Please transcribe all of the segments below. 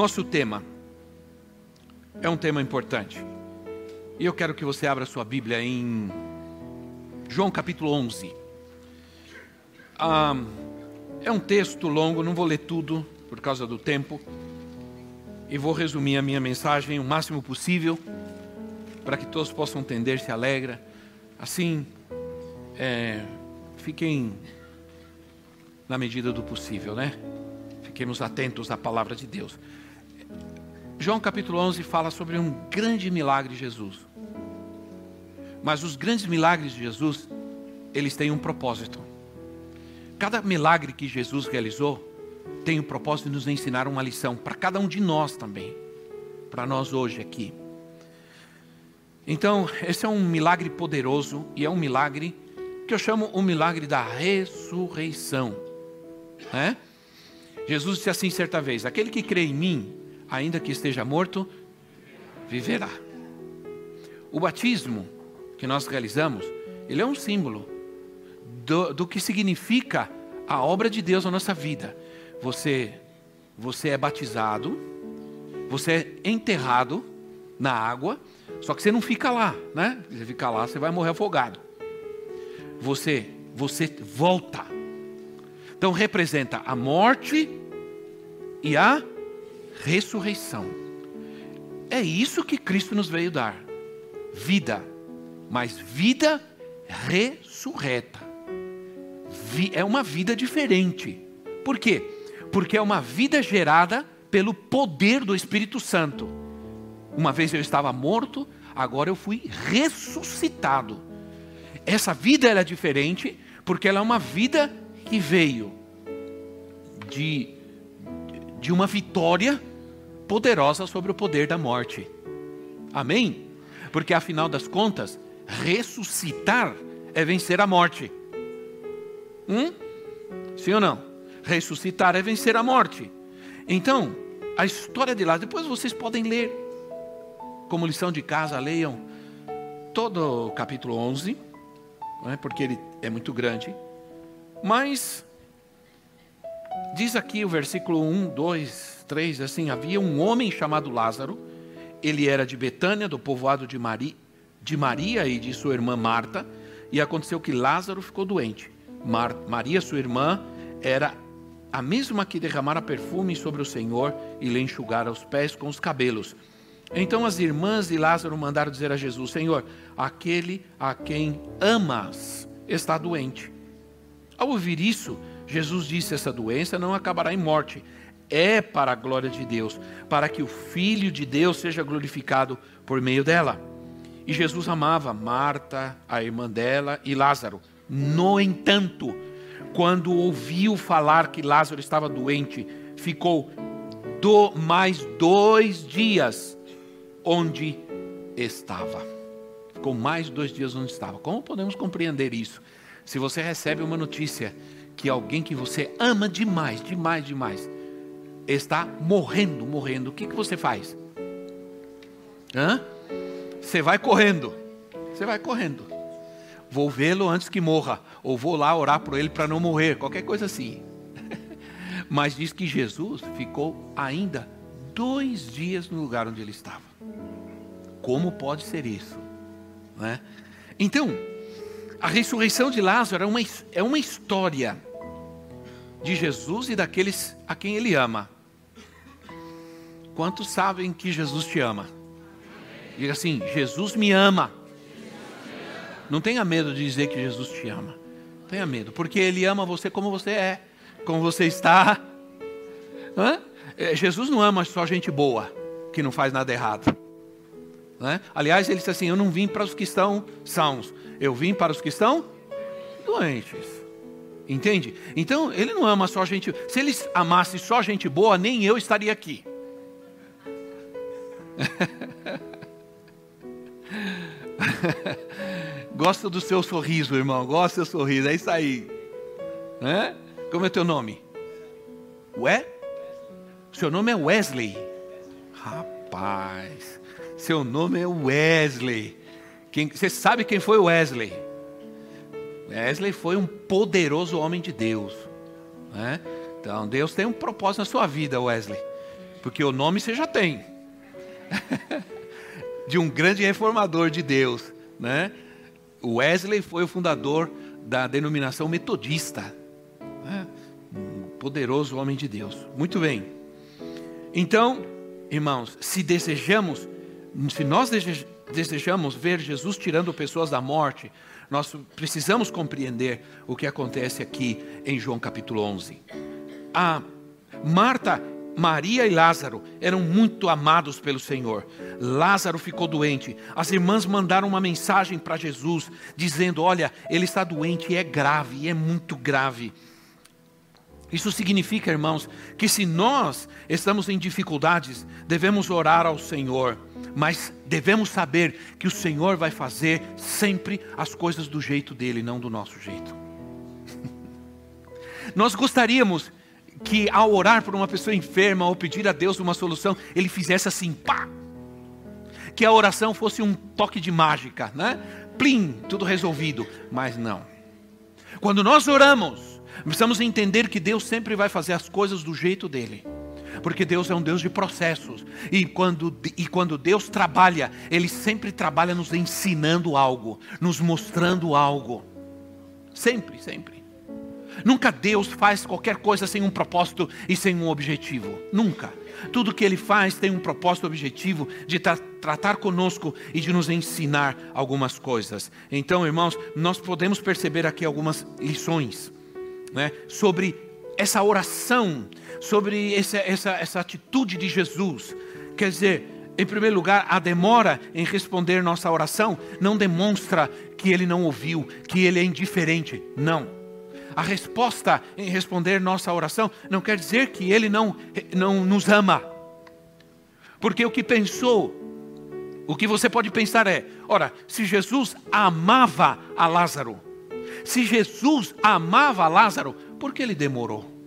Nosso tema é um tema importante. E eu quero que você abra sua Bíblia em João capítulo 11. Ah, é um texto longo, não vou ler tudo por causa do tempo. E vou resumir a minha mensagem o máximo possível para que todos possam entender, se alegra. Assim, é, fiquem na medida do possível, né? Fiquemos atentos à palavra de Deus. João capítulo 11 fala sobre um grande milagre de Jesus. Mas os grandes milagres de Jesus, eles têm um propósito. Cada milagre que Jesus realizou tem o propósito de nos ensinar uma lição para cada um de nós também, para nós hoje aqui. Então, esse é um milagre poderoso e é um milagre que eu chamo o milagre da ressurreição. Né? Jesus disse assim certa vez: Aquele que crê em mim, ainda que esteja morto, viverá. O batismo que nós realizamos, ele é um símbolo do, do que significa a obra de Deus na nossa vida. Você, você é batizado, você é enterrado na água, só que você não fica lá, né? Você fica lá, você vai morrer afogado. Você, você volta. Então representa a morte e a ressurreição. É isso que Cristo nos veio dar: vida, mas vida ressurreta. É uma vida diferente. Por quê? Porque é uma vida gerada pelo poder do Espírito Santo. Uma vez eu estava morto, agora eu fui ressuscitado. Essa vida é diferente porque ela é uma vida que veio de, de uma vitória poderosa sobre o poder da morte. Amém? Porque afinal das contas, ressuscitar é vencer a morte. Hum? Sim ou não? Ressuscitar é vencer a morte. Então, a história de lá, depois vocês podem ler, como lição de casa, leiam todo o capítulo 11, é? porque ele é muito grande. Mas, diz aqui o versículo 1, 2, 3, assim, havia um homem chamado Lázaro, ele era de Betânia, do povoado de, Mari, de Maria e de sua irmã Marta, e aconteceu que Lázaro ficou doente. Mar, Maria, sua irmã, era a mesma que derramara perfume sobre o Senhor e lhe enxugara os pés com os cabelos. Então as irmãs de Lázaro mandaram dizer a Jesus: Senhor, aquele a quem amas está doente. Ao ouvir isso, Jesus disse: Essa doença não acabará em morte, é para a glória de Deus, para que o Filho de Deus seja glorificado por meio dela. E Jesus amava Marta, a irmã dela, e Lázaro. No entanto, quando ouviu falar que Lázaro estava doente, ficou do, mais dois dias onde estava. Ficou mais dois dias onde estava. Como podemos compreender isso? Se você recebe uma notícia que alguém que você ama demais, demais, demais, está morrendo, morrendo, o que, que você faz? Hã? Você vai correndo. Você vai correndo. Vou vê-lo antes que morra. Ou vou lá orar por ele para não morrer. Qualquer coisa assim. Mas diz que Jesus ficou ainda dois dias no lugar onde ele estava. Como pode ser isso? É? Então, a ressurreição de Lázaro é uma, é uma história de Jesus e daqueles a quem ele ama. Quantos sabem que Jesus te ama? Diga assim: Jesus me ama. Não tenha medo de dizer que Jesus te ama. Tenha medo, porque Ele ama você como você é, como você está. Hã? É, Jesus não ama só gente boa, que não faz nada errado. Aliás, ele disse assim: Eu não vim para os que estão sãos, eu vim para os que estão doentes. Entende? Então, ele não ama só gente. Se ele amasse só gente boa, nem eu estaria aqui. Gosto do seu sorriso, irmão. Gosto do seu sorriso. É isso aí. Né? Como é teu nome? Ué? Seu nome é Wesley. Rapaz, seu nome é Wesley. Quem, você sabe quem foi Wesley? Wesley foi um poderoso homem de Deus. Né? Então Deus tem um propósito na sua vida, Wesley. Porque o nome você já tem. de um grande reformador de Deus. Né? Wesley foi o fundador da denominação metodista. Né? Um poderoso homem de Deus. Muito bem. Então, irmãos, se desejamos, se nós desejamos ver Jesus tirando pessoas da morte, nós precisamos compreender o que acontece aqui em João capítulo 11. A Marta, Maria e Lázaro eram muito amados pelo Senhor. Lázaro ficou doente. As irmãs mandaram uma mensagem para Jesus, dizendo: Olha, ele está doente é grave, é muito grave. Isso significa, irmãos, que se nós estamos em dificuldades, devemos orar ao Senhor, mas devemos saber que o Senhor vai fazer sempre as coisas do jeito dele, não do nosso jeito. nós gostaríamos que ao orar por uma pessoa enferma ou pedir a Deus uma solução, ele fizesse assim, pá! Que a oração fosse um toque de mágica, né? Plim, tudo resolvido. Mas não. Quando nós oramos, Precisamos entender que Deus sempre vai fazer as coisas do jeito dele. Porque Deus é um Deus de processos. E quando, e quando Deus trabalha, Ele sempre trabalha nos ensinando algo, nos mostrando algo. Sempre, sempre. Nunca Deus faz qualquer coisa sem um propósito e sem um objetivo. Nunca. Tudo que Ele faz tem um propósito objetivo de tra tratar conosco e de nos ensinar algumas coisas. Então, irmãos, nós podemos perceber aqui algumas lições né, sobre essa oração, sobre essa, essa, essa atitude de Jesus. Quer dizer, em primeiro lugar, a demora em responder nossa oração não demonstra que ele não ouviu, que ele é indiferente. Não. A resposta em responder nossa oração não quer dizer que ele não, não nos ama. Porque o que pensou, o que você pode pensar é: ora, se Jesus amava a Lázaro, se Jesus amava Lázaro, por que ele demorou?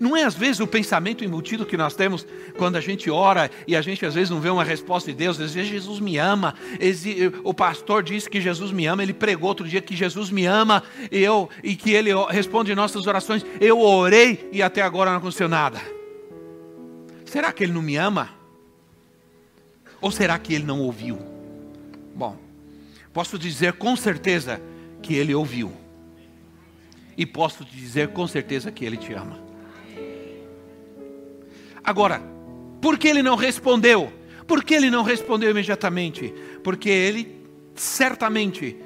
Não é às vezes o pensamento embutido que nós temos quando a gente ora e a gente às vezes não vê uma resposta de Deus, às vezes Jesus me ama, o pastor disse que Jesus me ama, ele pregou outro dia que Jesus me ama e, eu, e que ele responde nossas orações, eu orei e até agora não aconteceu nada. Será que ele não me ama? Ou será que ele não ouviu? Bom, Posso dizer com certeza que Ele ouviu. E posso dizer com certeza que Ele te ama. Agora, por que Ele não respondeu? Por que Ele não respondeu imediatamente? Porque Ele certamente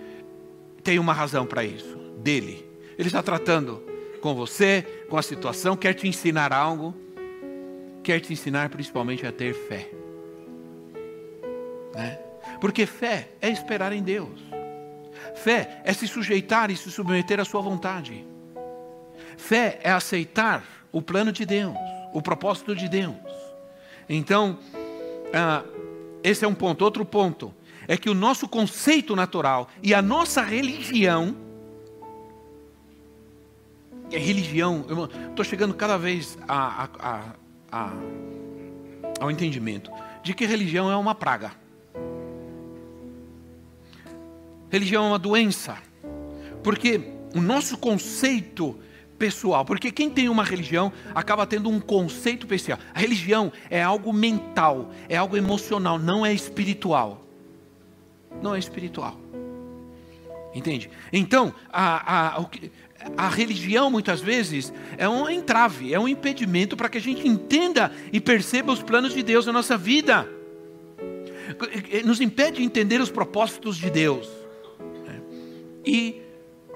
tem uma razão para isso, dele. Ele está tratando com você, com a situação, quer te ensinar algo, quer te ensinar principalmente a ter fé. Né? Porque fé é esperar em Deus. Fé é se sujeitar e se submeter à sua vontade. Fé é aceitar o plano de Deus, o propósito de Deus. Então, ah, esse é um ponto. Outro ponto é que o nosso conceito natural e a nossa religião. É religião, estou chegando cada vez a, a, a, ao entendimento de que religião é uma praga. Religião é uma doença. Porque o nosso conceito pessoal, porque quem tem uma religião acaba tendo um conceito pessoal. A religião é algo mental, é algo emocional, não é espiritual. Não é espiritual. Entende? Então, a, a, a religião muitas vezes é um entrave, é um impedimento para que a gente entenda e perceba os planos de Deus na nossa vida. Nos impede de entender os propósitos de Deus. E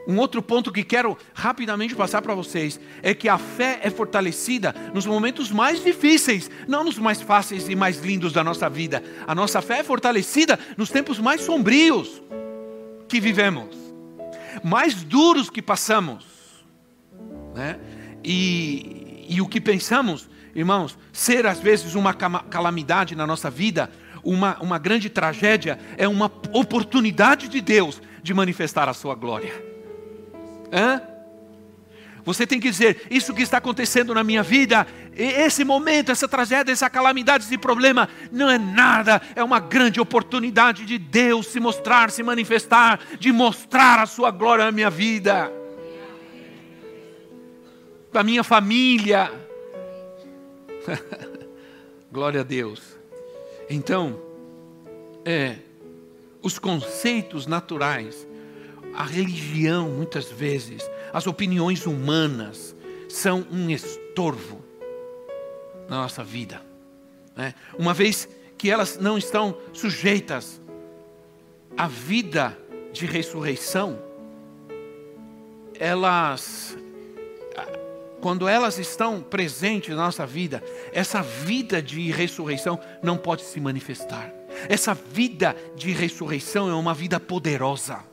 um outro ponto que quero rapidamente passar para vocês é que a fé é fortalecida nos momentos mais difíceis, não nos mais fáceis e mais lindos da nossa vida. A nossa fé é fortalecida nos tempos mais sombrios que vivemos. mais duros que passamos, né? E, e o que pensamos, irmãos, ser às vezes uma calamidade na nossa vida, uma, uma grande tragédia, é uma oportunidade de Deus de manifestar a sua glória. Hã? Você tem que dizer: Isso que está acontecendo na minha vida, esse momento, essa tragédia, essa calamidade, esse problema, não é nada, é uma grande oportunidade de Deus se mostrar, se manifestar, de mostrar a sua glória na minha vida, da minha família. glória a Deus. Então, é, os conceitos naturais, a religião, muitas vezes, as opiniões humanas são um estorvo na nossa vida. Né? Uma vez que elas não estão sujeitas à vida de ressurreição, elas, quando elas estão presentes na nossa vida, essa vida de ressurreição não pode se manifestar. Essa vida de ressurreição é uma vida poderosa.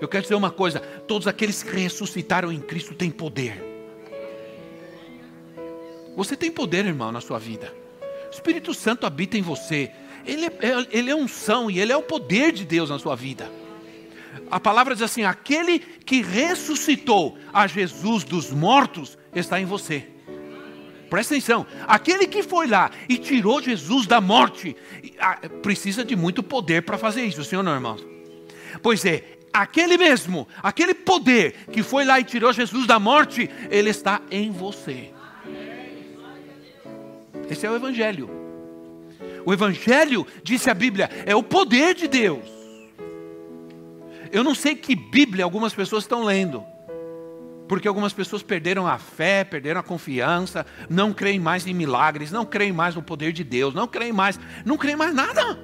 Eu quero dizer uma coisa: todos aqueles que ressuscitaram em Cristo têm poder. Você tem poder, irmão, na sua vida. O Espírito Santo habita em você. Ele é, é ele é e ele é o poder de Deus na sua vida. A palavra diz assim: aquele que ressuscitou a Jesus dos mortos está em você. Presta atenção, aquele que foi lá e tirou Jesus da morte, precisa de muito poder para fazer isso, senhor não, irmãos? Pois é, aquele mesmo, aquele poder que foi lá e tirou Jesus da morte, ele está em você. Esse é o Evangelho. O Evangelho, disse a Bíblia, é o poder de Deus. Eu não sei que Bíblia algumas pessoas estão lendo, porque algumas pessoas perderam a fé, perderam a confiança, não creem mais em milagres, não creem mais no poder de Deus, não creem mais, não creem mais nada.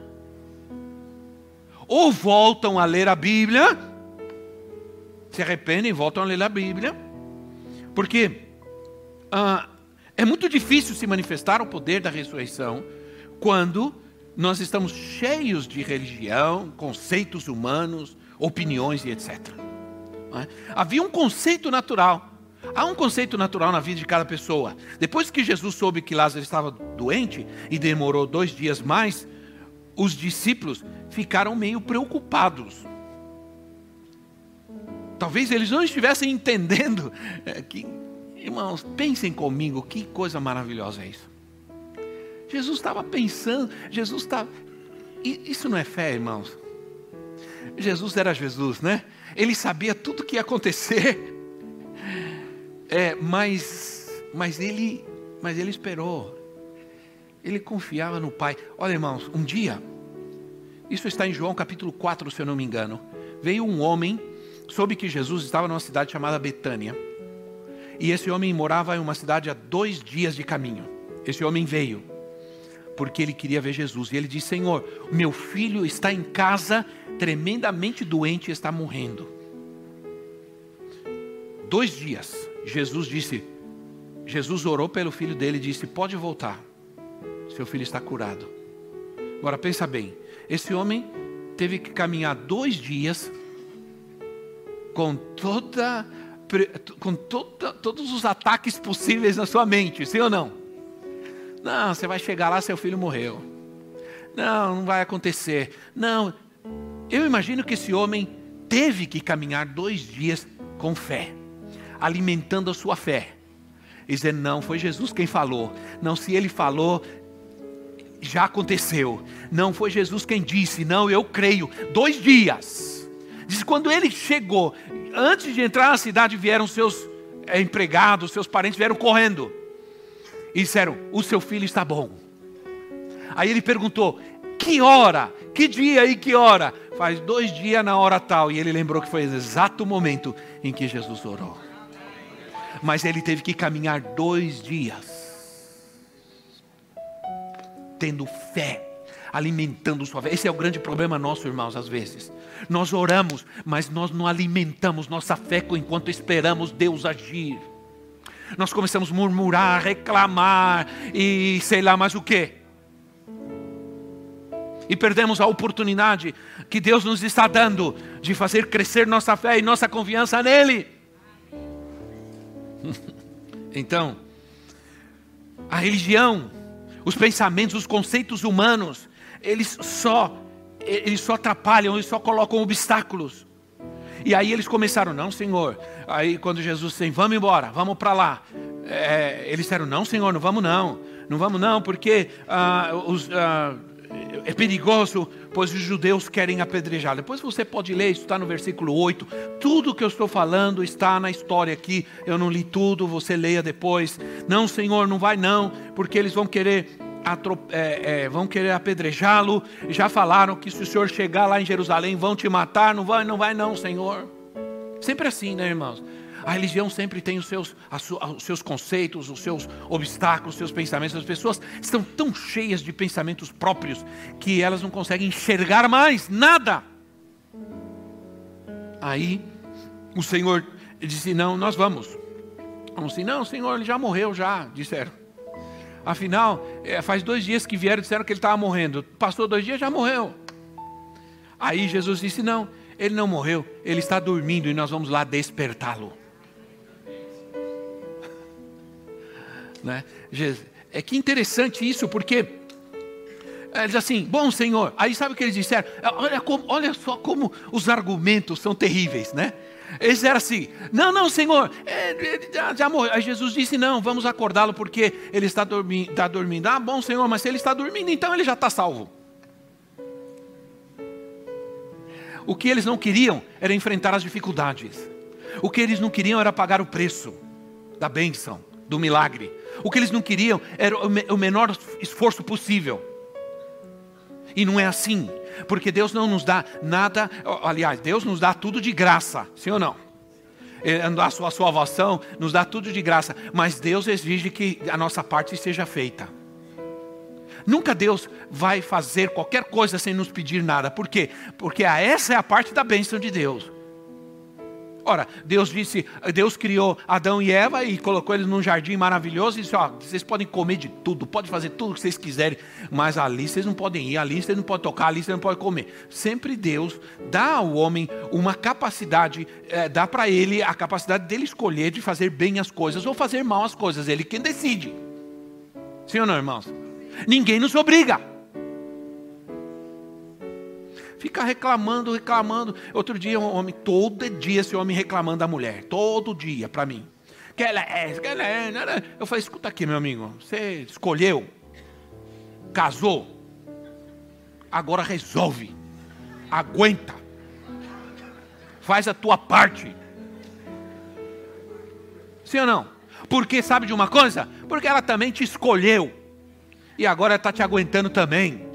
Ou voltam a ler a Bíblia, se arrependem e voltam a ler a Bíblia, porque ah, é muito difícil se manifestar o poder da ressurreição quando nós estamos cheios de religião, conceitos humanos, opiniões e etc. É? Havia um conceito natural. Há um conceito natural na vida de cada pessoa. Depois que Jesus soube que Lázaro estava doente e demorou dois dias mais, os discípulos ficaram meio preocupados. Talvez eles não estivessem entendendo é, que, irmãos, pensem comigo, que coisa maravilhosa é isso. Jesus estava pensando, Jesus estava. Isso não é fé, irmãos. Jesus era Jesus, né? Ele sabia tudo o que ia acontecer. É, mas, mas ele, mas ele esperou. Ele confiava no Pai. Olha, irmãos, um dia isso está em João capítulo 4, se eu não me engano. Veio um homem, soube que Jesus estava numa cidade chamada Betânia. E esse homem morava em uma cidade a dois dias de caminho. Esse homem veio, porque ele queria ver Jesus. E ele disse: Senhor, meu filho está em casa, tremendamente doente e está morrendo. Dois dias, Jesus disse: Jesus orou pelo filho dele e disse: Pode voltar, seu filho está curado. Agora pensa bem: esse homem teve que caminhar dois dias com toda, com toda, todos os ataques possíveis na sua mente, sim ou não? Não, você vai chegar lá, seu filho morreu. Não, não vai acontecer. Não, eu imagino que esse homem teve que caminhar dois dias com fé, alimentando a sua fé. E dizer, não, foi Jesus quem falou. Não, se ele falou, já aconteceu. Não foi Jesus quem disse, não, eu creio. Dois dias. Diz quando ele chegou, antes de entrar na cidade, vieram seus empregados, seus parentes vieram correndo. E disseram: O seu filho está bom. Aí ele perguntou: Que hora? Que dia e que hora? Faz dois dias na hora tal. E ele lembrou que foi o exato momento em que Jesus orou. Mas ele teve que caminhar dois dias tendo fé, alimentando sua fé. Esse é o grande problema nosso, irmãos, às vezes. Nós oramos, mas nós não alimentamos nossa fé enquanto esperamos Deus agir. Nós começamos a murmurar, reclamar e sei lá mais o que. e perdemos a oportunidade que Deus nos está dando de fazer crescer nossa fé e nossa confiança nele. Então, a religião, os pensamentos, os conceitos humanos, eles só eles só atrapalham, eles só colocam obstáculos. E aí eles começaram, não, Senhor. Aí quando Jesus disse, vamos embora, vamos para lá. É, eles disseram, não, Senhor, não vamos não. Não vamos não, porque ah, os, ah, é perigoso, pois os judeus querem apedrejar. Depois você pode ler, isso está no versículo 8. Tudo que eu estou falando está na história aqui. Eu não li tudo, você leia depois. Não, Senhor, não vai não, porque eles vão querer é, é, vão querer apedrejá-lo. Já falaram que se o senhor chegar lá em Jerusalém vão te matar. Não vai, não vai, não, Senhor. Sempre assim, né, irmãos? A religião sempre tem os seus, os seus conceitos, os seus obstáculos, os seus pensamentos. As pessoas estão tão cheias de pensamentos próprios que elas não conseguem enxergar mais nada. Aí o Senhor disse: Não, nós vamos. Vamos assim, não, Senhor, ele já morreu, já, disseram. Afinal, é, faz dois dias que vieram e disseram que ele estava morrendo. Passou dois dias, já morreu. Aí Jesus disse: Não, ele não morreu, ele está dormindo e nós vamos lá despertá-lo. Né? É que interessante isso, porque ele diz assim: Bom Senhor, aí sabe o que eles disseram? Olha, como, olha só como os argumentos são terríveis, né? Eles eram assim: Não, não, Senhor, é, ele já, já morreu. Aí Jesus disse: Não, vamos acordá-lo porque ele está, está dormindo. Ah, bom, Senhor, mas se ele está dormindo, então ele já está salvo. O que eles não queriam era enfrentar as dificuldades. O que eles não queriam era pagar o preço da bênção, do milagre. O que eles não queriam era o menor esforço possível. E não é assim. Porque Deus não nos dá nada, aliás, Deus nos dá tudo de graça, sim ou não? A sua salvação nos dá tudo de graça, mas Deus exige que a nossa parte seja feita. Nunca Deus vai fazer qualquer coisa sem nos pedir nada. Por quê? Porque essa é a parte da bênção de Deus. Ora, Deus disse, Deus criou Adão e Eva e colocou eles num jardim maravilhoso e disse: ó, vocês podem comer de tudo, podem fazer tudo que vocês quiserem, mas ali vocês não podem ir, ali vocês não podem tocar, ali vocês não podem comer. Sempre Deus dá ao homem uma capacidade, é, dá para ele a capacidade dele escolher de fazer bem as coisas ou fazer mal as coisas. Ele quem decide. Sim ou não, irmãos? Ninguém nos obriga fica reclamando, reclamando. Outro dia, um homem, todo dia esse homem reclamando da mulher, todo dia para mim. Que ela é, que ela é. Eu falei, escuta aqui, meu amigo, você escolheu, casou, agora resolve, aguenta, faz a tua parte. Sim ou não? Porque sabe de uma coisa? Porque ela também te escolheu. E agora está te aguentando também.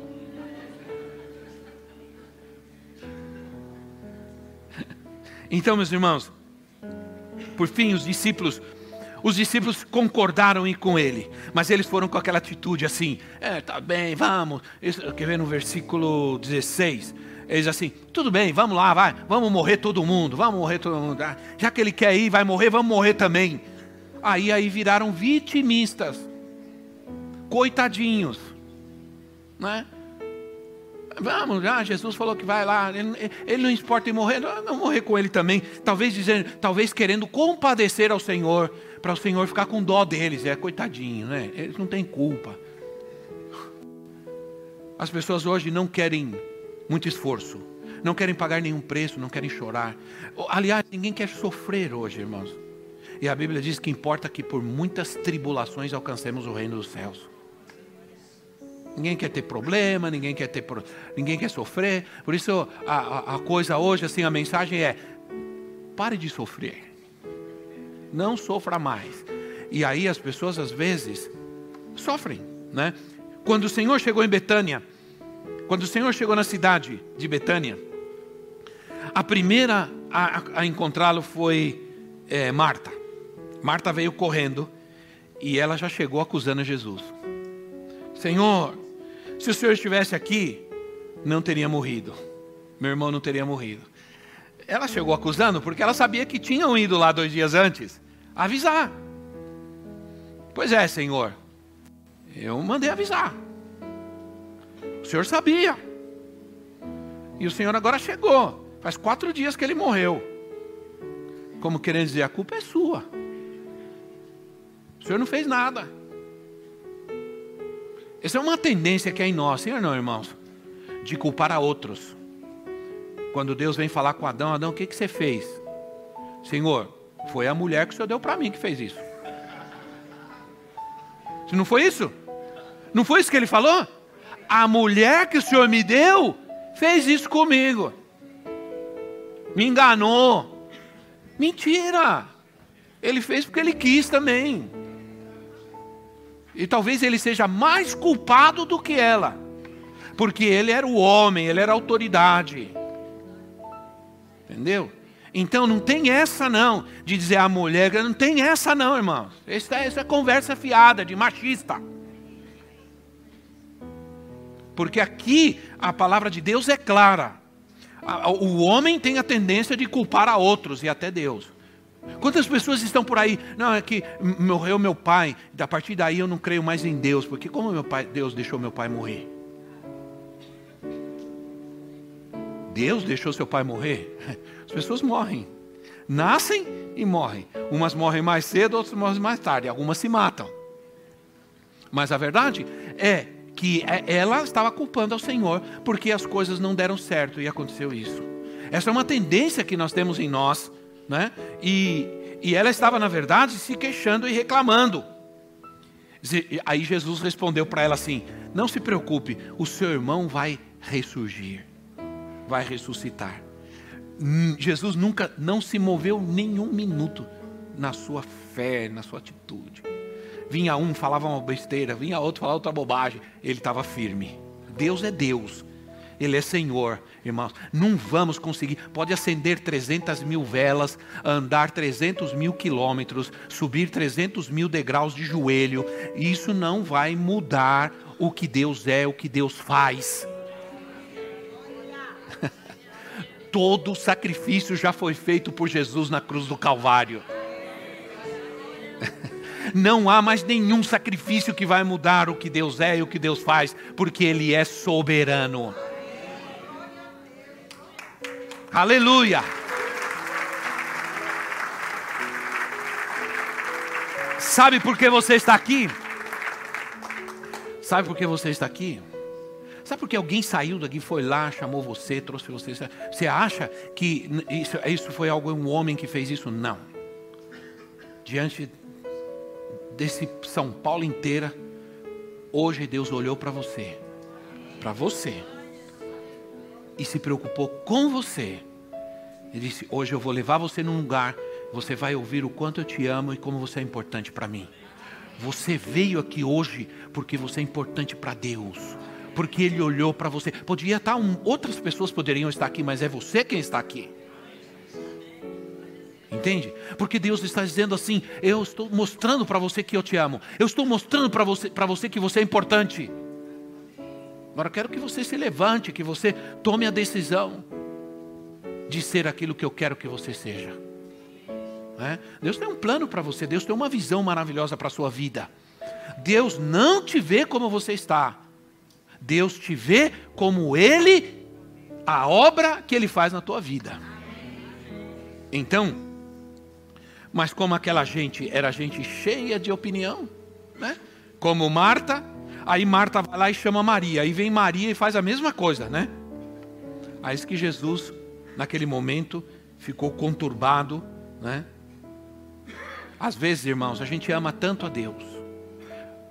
Então, meus irmãos, por fim, os discípulos, os discípulos concordaram com ele, mas eles foram com aquela atitude assim: é, tá bem, vamos. Isso, quer ver no versículo 16? Eles assim, tudo bem, vamos lá, vai, vamos morrer todo mundo, vamos morrer todo mundo. Ah, já que ele quer ir, vai morrer, vamos morrer também. Aí aí viraram vitimistas, coitadinhos, né? Vamos, já, Jesus falou que vai lá, ele, ele não importa em morrer, não morrer com ele também. Talvez dizendo, talvez querendo compadecer ao Senhor, para o Senhor ficar com dó deles, é coitadinho, né? Eles não têm culpa. As pessoas hoje não querem muito esforço, não querem pagar nenhum preço, não querem chorar. Aliás, ninguém quer sofrer hoje, irmãos. E a Bíblia diz que importa que por muitas tribulações alcancemos o reino dos céus. Ninguém quer ter problema, ninguém quer ter, ninguém quer sofrer. Por isso a, a, coisa hoje, assim, a mensagem é: pare de sofrer. Não sofra mais. E aí as pessoas às vezes sofrem, né? Quando o Senhor chegou em Betânia, quando o Senhor chegou na cidade de Betânia, a primeira a, a encontrá-lo foi é, Marta. Marta veio correndo e ela já chegou acusando Jesus. Senhor, se o senhor estivesse aqui, não teria morrido. Meu irmão não teria morrido. Ela chegou acusando porque ela sabia que tinham ido lá dois dias antes avisar. Pois é, Senhor. Eu mandei avisar. O senhor sabia. E o Senhor agora chegou. Faz quatro dias que ele morreu. Como querendo dizer, a culpa é sua. O Senhor não fez nada. Essa é uma tendência que é em nós, sim ou não, irmãos? De culpar a outros. Quando Deus vem falar com Adão, Adão, o que, que você fez? Senhor, foi a mulher que o Senhor deu para mim que fez isso. Se não foi isso? Não foi isso que ele falou? A mulher que o Senhor me deu fez isso comigo. Me enganou. Mentira. Ele fez porque ele quis também. E talvez ele seja mais culpado do que ela. Porque ele era o homem, ele era a autoridade. Entendeu? Então não tem essa não, de dizer a mulher, não tem essa não, irmãos. Essa, essa é conversa fiada de machista. Porque aqui a palavra de Deus é clara. O homem tem a tendência de culpar a outros e até Deus. Quantas pessoas estão por aí? Não, é que morreu meu pai, a partir daí eu não creio mais em Deus, porque como meu pai, Deus deixou meu pai morrer? Deus deixou seu pai morrer? As pessoas morrem. Nascem e morrem. Umas morrem mais cedo, outras morrem mais tarde. Algumas se matam. Mas a verdade é que é, ela estava culpando ao Senhor porque as coisas não deram certo e aconteceu isso. Essa é uma tendência que nós temos em nós, né? E, e ela estava, na verdade, se queixando e reclamando. Aí Jesus respondeu para ela assim: Não se preocupe, o seu irmão vai ressurgir, vai ressuscitar. Jesus nunca não se moveu nenhum minuto na sua fé, na sua atitude. Vinha um, falava uma besteira, vinha outro, falava outra bobagem. Ele estava firme. Deus é Deus. Ele é Senhor, irmãos. Não vamos conseguir. Pode acender 300 mil velas, andar 300 mil quilômetros, subir 300 mil degraus de joelho. Isso não vai mudar o que Deus é, o que Deus faz. Todo sacrifício já foi feito por Jesus na cruz do Calvário. Não há mais nenhum sacrifício que vai mudar o que Deus é e o que Deus faz, porque Ele é soberano. Aleluia. Sabe por que você está aqui? Sabe por que você está aqui? Sabe por que alguém saiu daqui, foi lá, chamou você, trouxe você? Você acha que isso, isso foi algo, um homem que fez isso? Não. Diante desse São Paulo inteira, hoje Deus olhou para você, para você, e se preocupou com você. Ele disse: Hoje eu vou levar você num lugar, você vai ouvir o quanto eu te amo e como você é importante para mim. Você veio aqui hoje porque você é importante para Deus porque Ele olhou para você. Podia estar um, outras pessoas poderiam estar aqui, mas é você quem está aqui. Entende? Porque Deus está dizendo assim: eu estou mostrando para você que eu te amo. Eu estou mostrando para você, para você que você é importante. Agora eu quero que você se levante, que você tome a decisão de ser aquilo que eu quero que você seja. É? Deus tem um plano para você, Deus tem uma visão maravilhosa para a sua vida. Deus não te vê como você está, Deus te vê como Ele, a obra que Ele faz na tua vida. Então, mas como aquela gente era gente cheia de opinião, né? Como Marta, aí Marta vai lá e chama Maria, aí vem Maria e faz a mesma coisa, né? Aí que Jesus, naquele momento, ficou conturbado, né? Às vezes, irmãos, a gente ama tanto a Deus,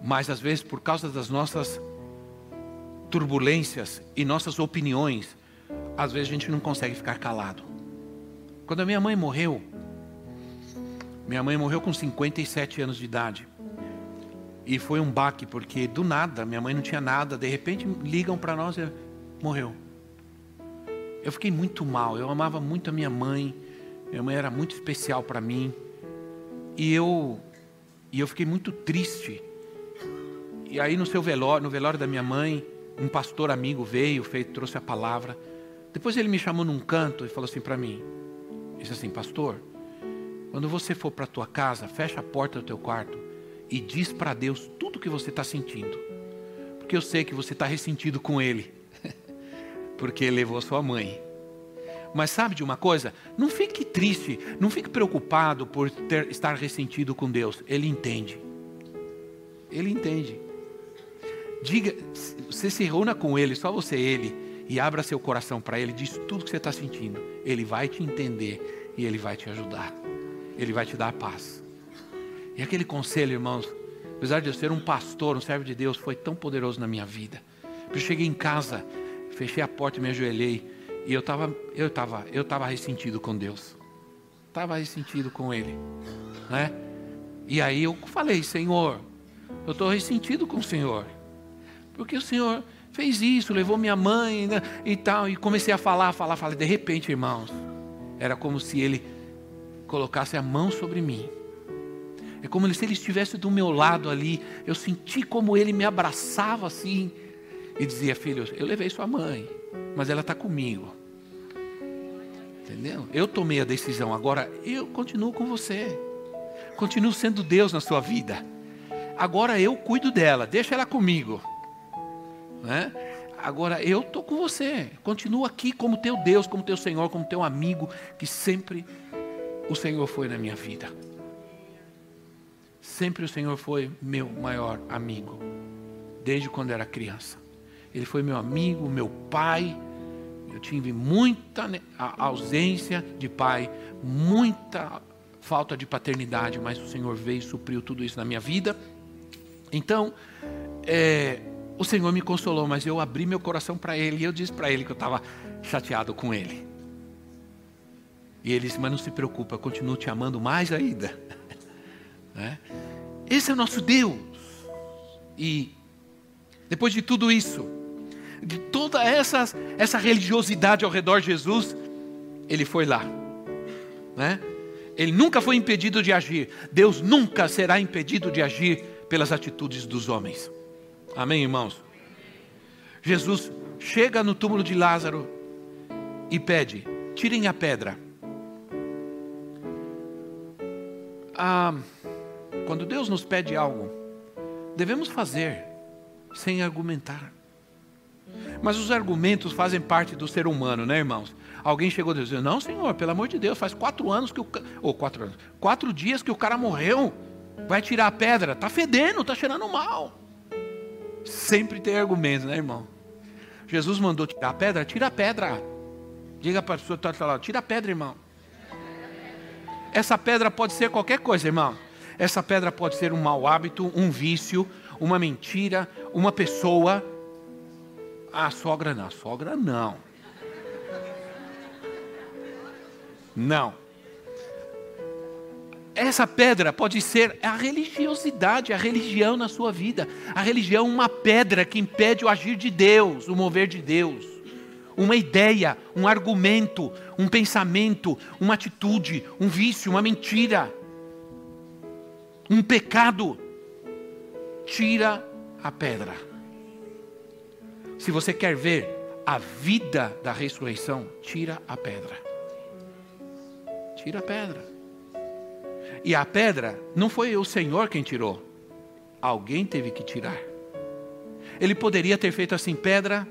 mas às vezes por causa das nossas turbulências e nossas opiniões, às vezes a gente não consegue ficar calado. Quando a minha mãe morreu, minha mãe morreu com 57 anos de idade. E foi um baque, porque do nada, minha mãe não tinha nada, de repente ligam para nós e morreu. Eu fiquei muito mal, eu amava muito a minha mãe, minha mãe era muito especial para mim. E eu, e eu fiquei muito triste. E aí no seu velório, no velório da minha mãe, um pastor amigo veio, fez, trouxe a palavra. Depois ele me chamou num canto e falou assim para mim: disse assim, pastor, quando você for para tua casa, fecha a porta do teu quarto e diz para Deus tudo o que você está sentindo. Porque eu sei que você está ressentido com Ele. Porque levou sua mãe. Mas sabe de uma coisa? Não fique triste, não fique preocupado por ter, estar ressentido com Deus. Ele entende. Ele entende. Diga, você se reúna com Ele, só você Ele, e abra seu coração para Ele, diz tudo que você está sentindo. Ele vai te entender e Ele vai te ajudar. Ele vai te dar paz. E aquele conselho, irmãos, apesar de eu ser um pastor, um servo de Deus, foi tão poderoso na minha vida. Eu cheguei em casa, fechei a porta e me ajoelhei. E eu estava eu tava, eu tava ressentido com Deus. Estava ressentido com Ele. Né? E aí eu falei, Senhor, eu estou ressentido com o Senhor. Porque o Senhor fez isso, levou minha mãe né, e tal. E comecei a falar, falar, falar. De repente, irmãos, era como se Ele colocasse a mão sobre mim. É como se Ele estivesse do meu lado ali. Eu senti como Ele me abraçava assim. E dizia, filho, eu levei sua mãe mas ela está comigo. Entendeu? Eu tomei a decisão, agora eu continuo com você. Continuo sendo Deus na sua vida. Agora eu cuido dela, deixa ela comigo. Né? Agora eu estou com você. Continuo aqui como teu Deus, como teu Senhor, como teu amigo, que sempre o Senhor foi na minha vida. Sempre o Senhor foi meu maior amigo, desde quando era criança. Ele foi meu amigo, meu pai. Eu tive muita ausência de pai, muita falta de paternidade, mas o Senhor veio e supriu tudo isso na minha vida. Então, é, o Senhor me consolou, mas eu abri meu coração para Ele e eu disse para Ele que eu estava chateado com Ele. E ele disse: Mas não se preocupa, eu continuo te amando mais ainda. Né? Esse é o nosso Deus. E depois de tudo isso, de toda essa, essa religiosidade ao redor de Jesus, ele foi lá. Né? Ele nunca foi impedido de agir. Deus nunca será impedido de agir pelas atitudes dos homens. Amém, irmãos? Jesus chega no túmulo de Lázaro e pede: tirem a pedra. Ah, quando Deus nos pede algo, devemos fazer sem argumentar. Mas os argumentos fazem parte do ser humano, né, irmãos? Alguém chegou a dizer, não, senhor, pelo amor de Deus, faz quatro anos que o ou quatro anos, quatro dias que o cara morreu, vai tirar a pedra, está fedendo, está cheirando mal. Sempre tem argumentos, né, irmão? Jesus mandou tirar a pedra, tira a pedra. Diga para a pessoa que está lá, tira a pedra, irmão. Essa pedra pode ser qualquer coisa, irmão. Essa pedra pode ser um mau hábito, um vício, uma mentira, uma pessoa, a sogra não, a sogra não. Não. Essa pedra pode ser a religiosidade, a religião na sua vida. A religião é uma pedra que impede o agir de Deus, o mover de Deus. Uma ideia, um argumento, um pensamento, uma atitude, um vício, uma mentira, um pecado. Tira a pedra. Se você quer ver a vida da ressurreição, tira a pedra. Tira a pedra. E a pedra não foi o Senhor quem tirou. Alguém teve que tirar. Ele poderia ter feito assim: pedra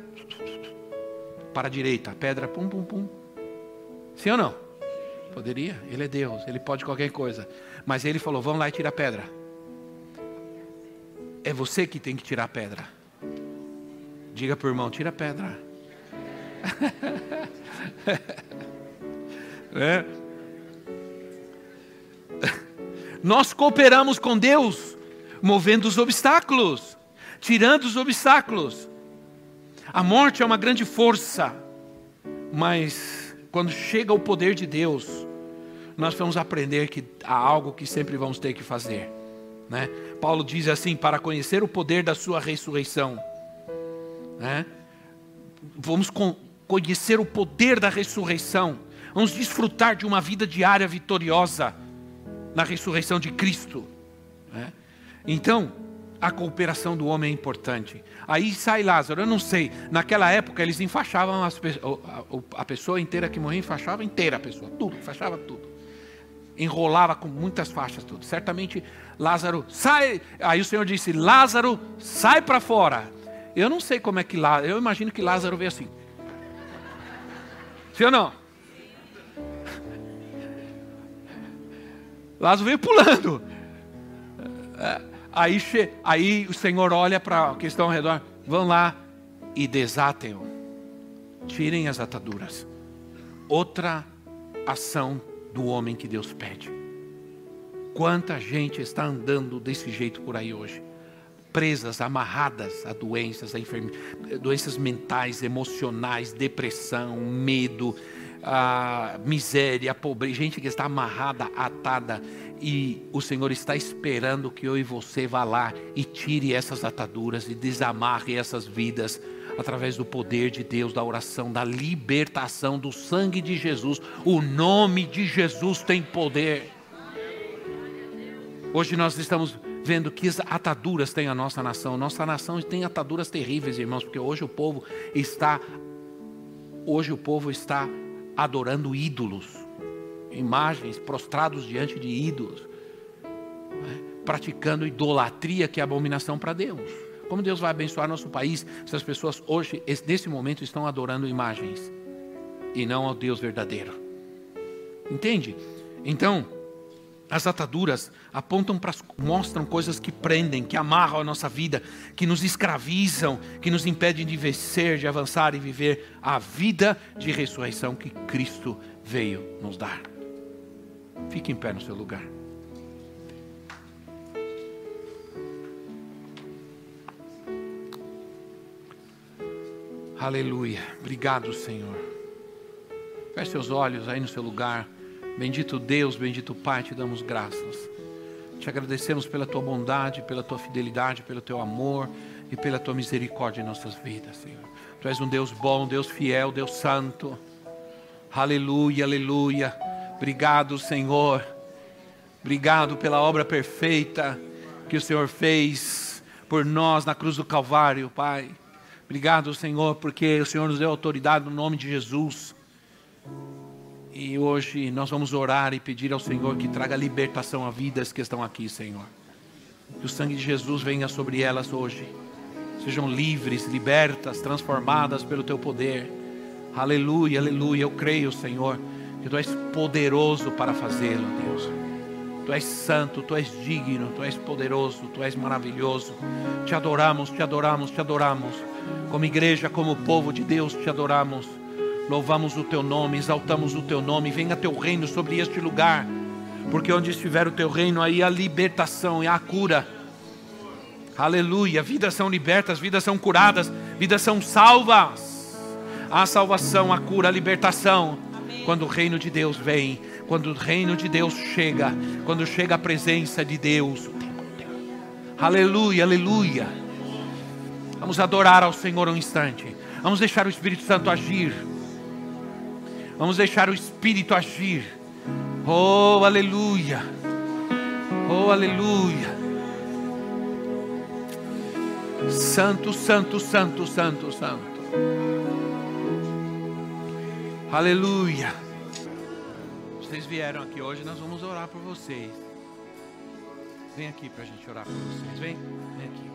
para a direita, pedra pum pum pum. Sim ou não? Poderia, ele é Deus, ele pode qualquer coisa. Mas ele falou: vamos lá e tira a pedra. É você que tem que tirar a pedra. Diga para o irmão: tira a pedra. é. Nós cooperamos com Deus, movendo os obstáculos, tirando os obstáculos. A morte é uma grande força, mas quando chega o poder de Deus, nós vamos aprender que há algo que sempre vamos ter que fazer. Né? Paulo diz assim: para conhecer o poder da sua ressurreição né? Vamos conhecer o poder da ressurreição. Vamos desfrutar de uma vida diária vitoriosa na ressurreição de Cristo. Né? Então, a cooperação do homem é importante. Aí sai Lázaro, eu não sei. Naquela época eles enfaixavam as, a pessoa inteira que morria, enfaixava inteira a pessoa, tudo, enfaixava tudo. Enrolava com muitas faixas, tudo. Certamente Lázaro sai. Aí o Senhor disse: Lázaro, sai para fora. Eu não sei como é que Lázaro, eu imagino que Lázaro veio assim. Sim ou não? Lázaro veio pulando. É, aí, aí o Senhor olha para a questão ao redor. Vão lá e desatem-o. Tirem as ataduras. Outra ação do homem que Deus pede. Quanta gente está andando desse jeito por aí hoje? Presas, amarradas a doenças, a doenças mentais, emocionais, depressão, medo, a miséria, a pobreza, gente que está amarrada, atada, e o Senhor está esperando que eu e você vá lá e tire essas ataduras e desamarre essas vidas através do poder de Deus, da oração, da libertação, do sangue de Jesus. O nome de Jesus tem poder. Hoje nós estamos vendo que ataduras tem a nossa nação. Nossa nação tem ataduras terríveis, irmãos, porque hoje o povo está hoje o povo está adorando ídolos, imagens prostrados diante de ídolos, né? praticando idolatria que é abominação para Deus. Como Deus vai abençoar nosso país se as pessoas hoje, nesse momento, estão adorando imagens e não ao Deus verdadeiro? Entende? Então, as ataduras apontam para mostram coisas que prendem, que amarram a nossa vida, que nos escravizam, que nos impedem de vencer, de avançar e viver a vida de ressurreição que Cristo veio nos dar. Fique em pé no seu lugar. Aleluia. Obrigado, Senhor. Feche seus olhos aí no seu lugar. Bendito Deus, bendito Pai, te damos graças. Te agradecemos pela tua bondade, pela tua fidelidade, pelo teu amor e pela tua misericórdia em nossas vidas, Senhor. Tu és um Deus bom, Deus fiel, Deus santo. Aleluia, aleluia. Obrigado, Senhor. Obrigado pela obra perfeita que o Senhor fez por nós na cruz do Calvário, Pai. Obrigado, Senhor, porque o Senhor nos deu autoridade no nome de Jesus e hoje nós vamos orar e pedir ao Senhor que traga libertação a vidas que estão aqui, Senhor. Que o sangue de Jesus venha sobre elas hoje. Sejam livres, libertas, transformadas pelo teu poder. Aleluia, aleluia. Eu creio, Senhor, que tu és poderoso para fazê-lo, Deus. Tu és santo, tu és digno, tu és poderoso, tu és maravilhoso. Te adoramos, te adoramos, te adoramos. Como igreja, como povo de Deus, te adoramos. Louvamos o teu nome, exaltamos o teu nome. Venha teu reino sobre este lugar, porque onde estiver o teu reino, aí há libertação e há cura. Aleluia. Vidas são libertas, vidas são curadas, vidas são salvas. Há salvação, há cura, há libertação. Quando o reino de Deus vem, quando o reino de Deus chega, quando chega a presença de Deus. Aleluia, aleluia. Vamos adorar ao Senhor um instante. Vamos deixar o Espírito Santo agir. Vamos deixar o Espírito agir. Oh, aleluia. Oh, aleluia. Santo, santo, santo, santo, santo. Aleluia. Vocês vieram aqui hoje, nós vamos orar por vocês. Vem aqui para a gente orar por vocês. Vem, vem aqui.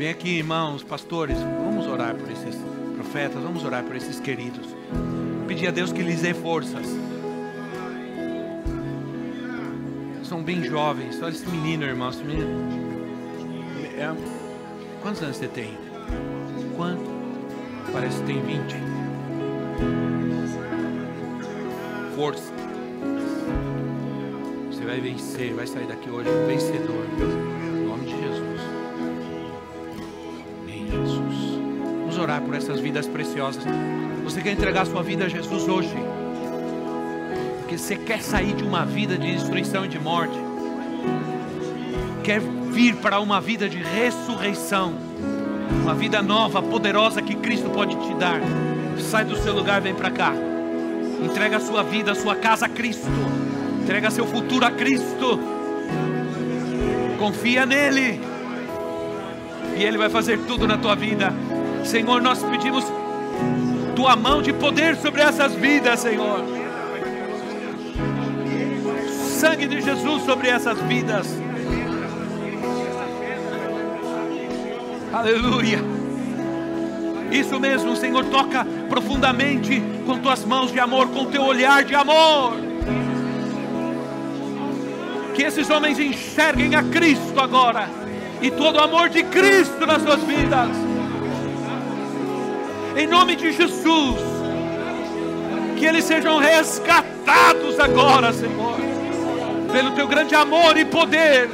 Vem aqui, irmãos, pastores, vamos orar por esses profetas, vamos orar por esses queridos. Pedir a Deus que lhes dê forças. São bem jovens, olha esse menino, irmão, esse menino. É... Quantos anos você tem? Quanto? Parece que tem 20. Força. Você vai vencer, vai sair daqui hoje vencedor. Em orar por essas vidas preciosas. Você quer entregar sua vida a Jesus hoje? Porque você quer sair de uma vida de destruição e de morte. Quer vir para uma vida de ressurreição. Uma vida nova, poderosa que Cristo pode te dar. Sai do seu lugar, vem para cá. Entrega a sua vida, a sua casa a Cristo. Entrega seu futuro a Cristo. Confia nele. E Ele vai fazer tudo na tua vida. Senhor, nós pedimos tua mão de poder sobre essas vidas, Senhor. Sangue de Jesus sobre essas vidas. Aleluia. Isso mesmo, Senhor, toca profundamente com tuas mãos de amor, com teu olhar de amor. Que esses homens enxerguem a Cristo agora e todo o amor de Cristo nas suas vidas. Em nome de Jesus, que eles sejam resgatados agora, Senhor, pelo teu grande amor e poder.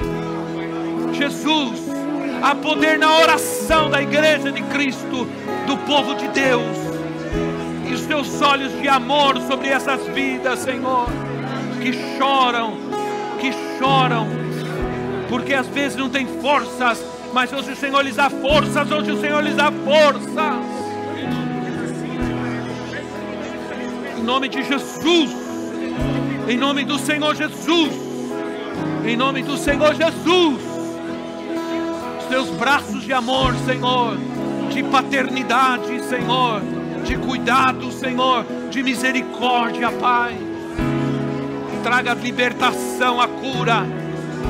Jesus, há poder na oração da igreja de Cristo, do povo de Deus. E os teus olhos de amor sobre essas vidas, Senhor, que choram, que choram, porque às vezes não tem forças, mas hoje o Senhor lhes dá forças, hoje o Senhor lhes dá forças. Nome de Jesus, em nome do Senhor Jesus, em nome do Senhor Jesus, os teus braços de amor, Senhor, de paternidade, Senhor, de cuidado, Senhor, de misericórdia, Pai. Traga a libertação, a cura,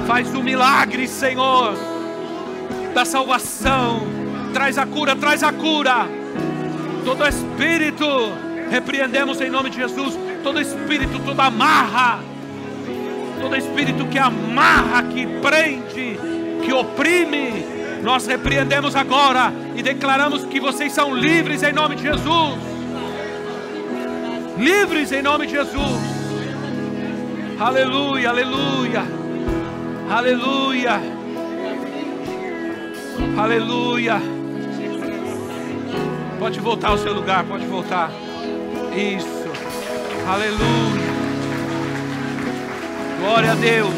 faz o milagre, Senhor, da salvação. Traz a cura, traz a cura. Todo espírito, repreendemos em nome de Jesus. Todo espírito, toda amarra, todo espírito que amarra, que prende, que oprime, nós repreendemos agora e declaramos que vocês são livres em nome de Jesus. Livres em nome de Jesus. Aleluia, aleluia. Aleluia. Aleluia. Pode voltar ao seu lugar, pode voltar. Isso. Aleluia. Glória a Deus.